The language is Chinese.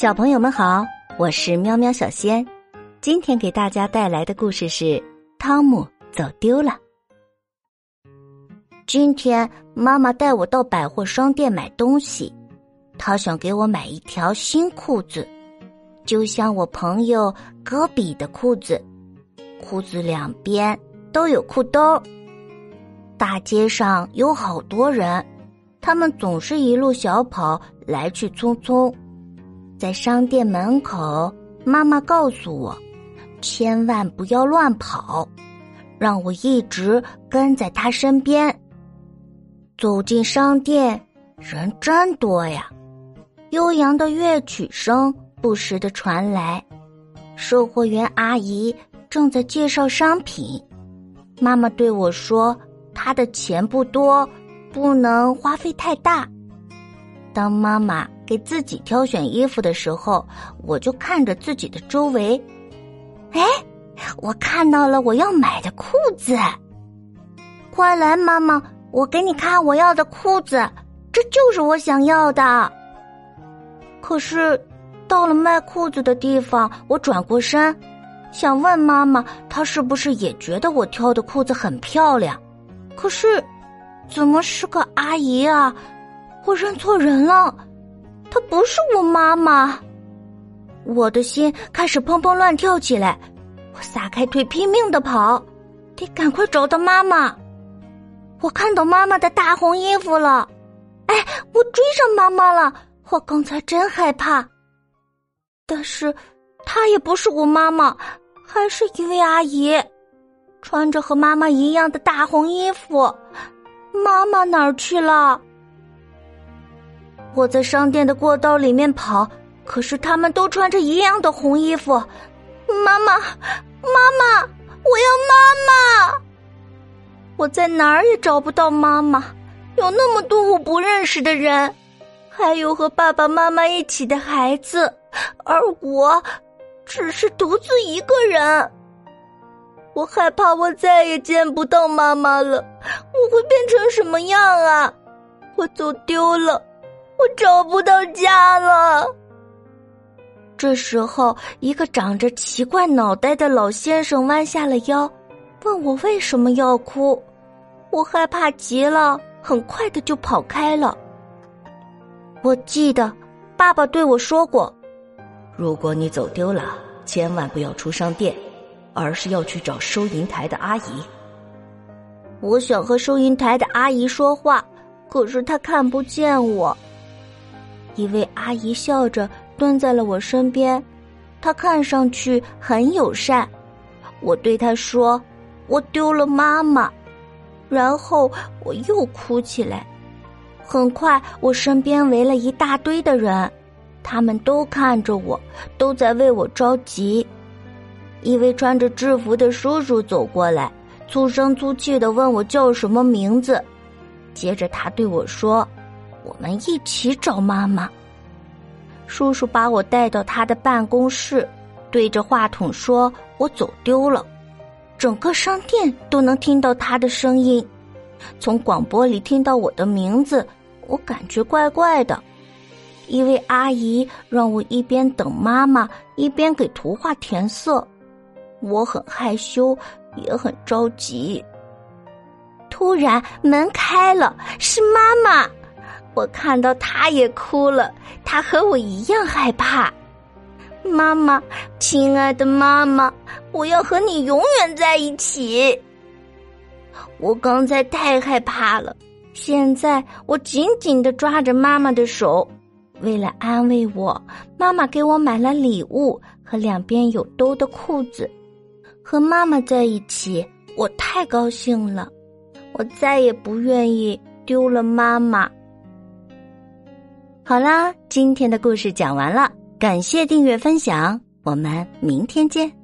小朋友们好，我是喵喵小仙，今天给大家带来的故事是《汤姆走丢了》。今天妈妈带我到百货商店买东西，她想给我买一条新裤子，就像我朋友戈比的裤子，裤子两边都有裤兜。大街上有好多人，他们总是一路小跑，来去匆匆。在商店门口，妈妈告诉我，千万不要乱跑，让我一直跟在她身边。走进商店，人真多呀，悠扬的乐曲声不时的传来，售货员阿姨正在介绍商品。妈妈对我说：“她的钱不多，不能花费太大。”当妈妈。给自己挑选衣服的时候，我就看着自己的周围。哎，我看到了我要买的裤子。快来，妈妈，我给你看我要的裤子，这就是我想要的。可是，到了卖裤子的地方，我转过身，想问妈妈，她是不是也觉得我挑的裤子很漂亮？可是，怎么是个阿姨啊？我认错人了。她不是我妈妈，我的心开始砰砰乱跳起来，我撒开腿拼命的跑，得赶快找到妈妈。我看到妈妈的大红衣服了，哎，我追上妈妈了。我刚才真害怕，但是她也不是我妈妈，还是一位阿姨，穿着和妈妈一样的大红衣服。妈妈哪儿去了？我在商店的过道里面跑，可是他们都穿着一样的红衣服。妈妈，妈妈，我要妈妈！我在哪儿也找不到妈妈，有那么多我不认识的人，还有和爸爸妈妈一起的孩子，而我只是独自一个人。我害怕我再也见不到妈妈了，我会变成什么样啊？我走丢了。我找不到家了。这时候，一个长着奇怪脑袋的老先生弯下了腰，问我为什么要哭。我害怕极了，很快的就跑开了。我记得爸爸对我说过：“如果你走丢了，千万不要出商店，而是要去找收银台的阿姨。”我想和收银台的阿姨说话，可是她看不见我。一位阿姨笑着蹲在了我身边，她看上去很友善。我对她说：“我丢了妈妈。”然后我又哭起来。很快，我身边围了一大堆的人，他们都看着我，都在为我着急。一位穿着制服的叔叔走过来，粗声粗气的问我叫什么名字，接着他对我说。我们一起找妈妈。叔叔把我带到他的办公室，对着话筒说：“我走丢了。”整个商店都能听到他的声音。从广播里听到我的名字，我感觉怪怪的。一位阿姨让我一边等妈妈，一边给图画填色。我很害羞，也很着急。突然门开了，是妈妈。我看到他也哭了，他和我一样害怕。妈妈，亲爱的妈妈，我要和你永远在一起。我刚才太害怕了，现在我紧紧的抓着妈妈的手。为了安慰我，妈妈给我买了礼物和两边有兜的裤子。和妈妈在一起，我太高兴了。我再也不愿意丢了妈妈。好啦，今天的故事讲完了，感谢订阅分享，我们明天见。